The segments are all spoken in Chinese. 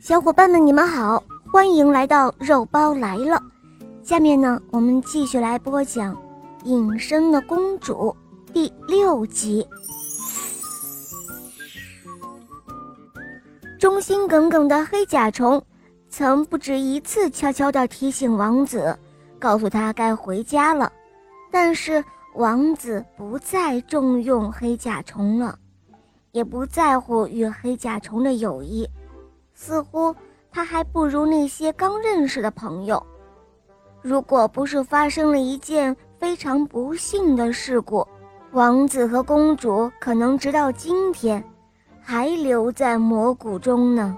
小伙伴们，你们好，欢迎来到肉包来了。下面呢，我们继续来播讲《隐身的公主》第六集。忠心耿耿的黑甲虫曾不止一次悄悄地提醒王子，告诉他该回家了。但是王子不再重用黑甲虫了，也不在乎与黑甲虫的友谊。似乎他还不如那些刚认识的朋友。如果不是发生了一件非常不幸的事故，王子和公主可能直到今天还留在魔谷中呢。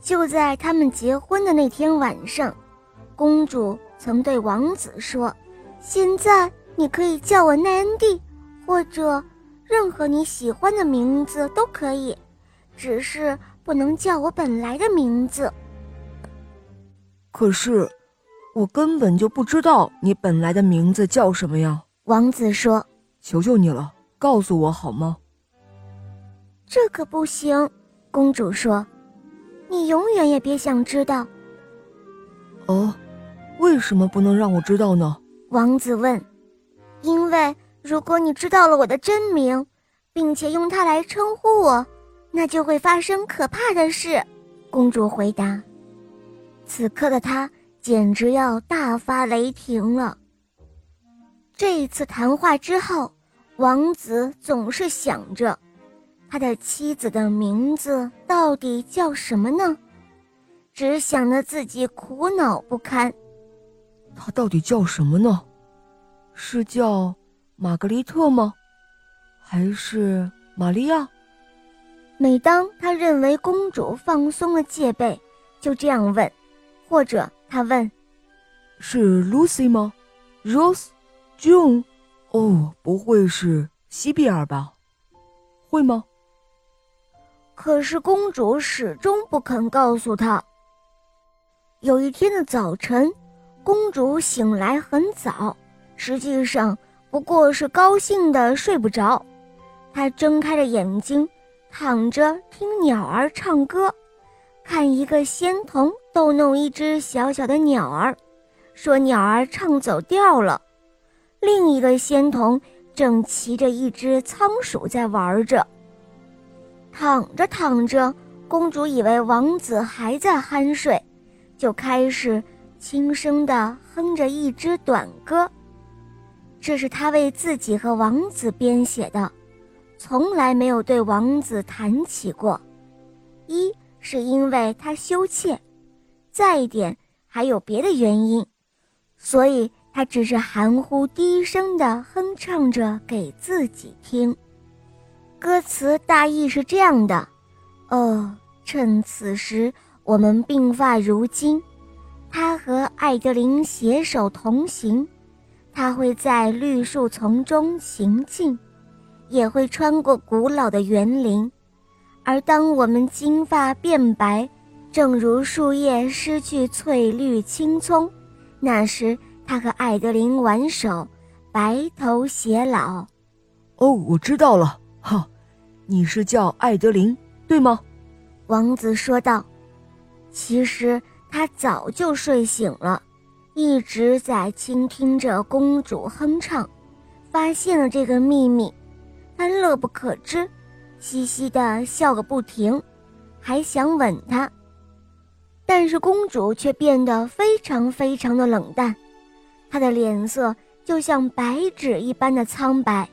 就在他们结婚的那天晚上，公主曾对王子说：“现在你可以叫我奈恩蒂，或者任何你喜欢的名字都可以。”只是不能叫我本来的名字。可是，我根本就不知道你本来的名字叫什么呀。王子说：“求求你了，告诉我好吗？”这可不行。公主说：“你永远也别想知道。”哦，为什么不能让我知道呢？王子问。“因为如果你知道了我的真名，并且用它来称呼我。”那就会发生可怕的事，公主回答。此刻的她简直要大发雷霆了。这一次谈话之后，王子总是想着，他的妻子的名字到底叫什么呢？只想着自己苦恼不堪。他到底叫什么呢？是叫玛格丽特吗？还是玛利亚？每当他认为公主放松了戒备，就这样问，或者他问：“是 Lucy 吗？Rose，June？哦，不会是西比尔吧？会吗？”可是公主始终不肯告诉他。有一天的早晨，公主醒来很早，实际上不过是高兴的睡不着。她睁开了眼睛。躺着听鸟儿唱歌，看一个仙童逗弄一只小小的鸟儿，说鸟儿唱走调了。另一个仙童正骑着一只仓鼠在玩着。躺着躺着，公主以为王子还在酣睡，就开始轻声地哼着一支短歌，这是她为自己和王子编写的。从来没有对王子谈起过，一是因为他羞怯，再一点还有别的原因，所以他只是含糊低声地哼唱着给自己听。歌词大意是这样的：哦，趁此时我们鬓发如金，他和艾德琳携手同行，他会在绿树丛中行进。也会穿过古老的园林，而当我们金发变白，正如树叶失去翠绿青葱，那时他和艾德琳挽手，白头偕老。哦，我知道了，哈，你是叫艾德琳，对吗？王子说道。其实他早就睡醒了，一直在倾听着公主哼唱，发现了这个秘密。他乐不可支，嘻嘻的笑个不停，还想吻她，但是公主却变得非常非常的冷淡，她的脸色就像白纸一般的苍白，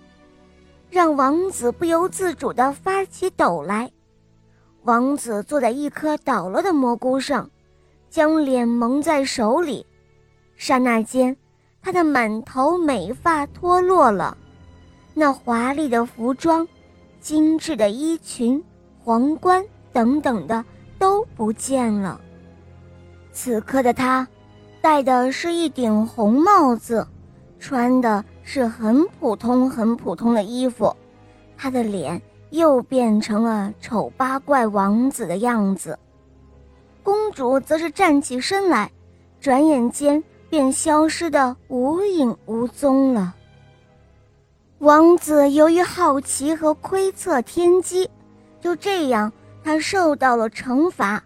让王子不由自主地发起抖来。王子坐在一颗倒了的蘑菇上，将脸蒙在手里，刹那间，他的满头美发脱落了。那华丽的服装、精致的衣裙、皇冠等等的都不见了。此刻的他，戴的是一顶红帽子，穿的是很普通、很普通的衣服，他的脸又变成了丑八怪王子的样子。公主则是站起身来，转眼间便消失的无影无踪了。王子由于好奇和窥测天机，就这样他受到了惩罚。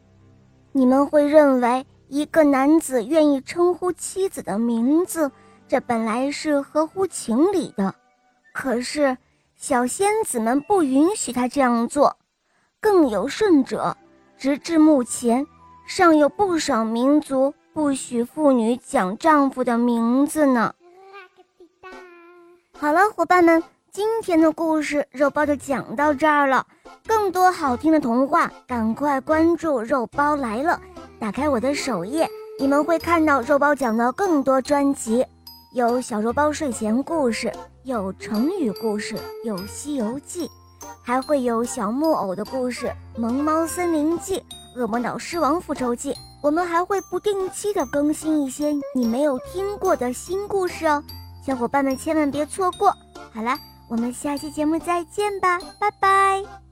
你们会认为一个男子愿意称呼妻子的名字，这本来是合乎情理的。可是小仙子们不允许他这样做。更有甚者，直至目前，尚有不少民族不许妇女讲丈夫的名字呢。好了，伙伴们，今天的故事肉包就讲到这儿了。更多好听的童话，赶快关注“肉包来了”，打开我的首页，你们会看到肉包讲的更多专辑，有小肉包睡前故事，有成语故事，有《西游记》。还会有小木偶的故事，《萌猫森林记》、《恶魔岛狮王复仇记》，我们还会不定期的更新一些你没有听过的新故事哦，小伙伴们千万别错过。好了，我们下期节目再见吧，拜拜。